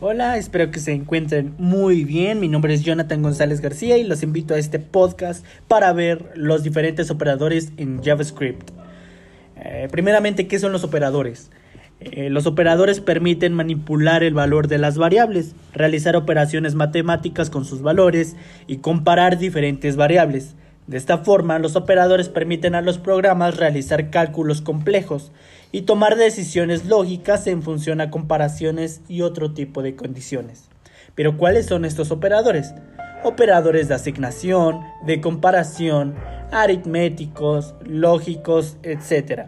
Hola, espero que se encuentren muy bien. Mi nombre es Jonathan González García y los invito a este podcast para ver los diferentes operadores en JavaScript. Eh, primeramente, ¿qué son los operadores? Eh, los operadores permiten manipular el valor de las variables, realizar operaciones matemáticas con sus valores y comparar diferentes variables. De esta forma, los operadores permiten a los programas realizar cálculos complejos y tomar decisiones lógicas en función a comparaciones y otro tipo de condiciones. Pero ¿cuáles son estos operadores? Operadores de asignación, de comparación, aritméticos, lógicos, etc.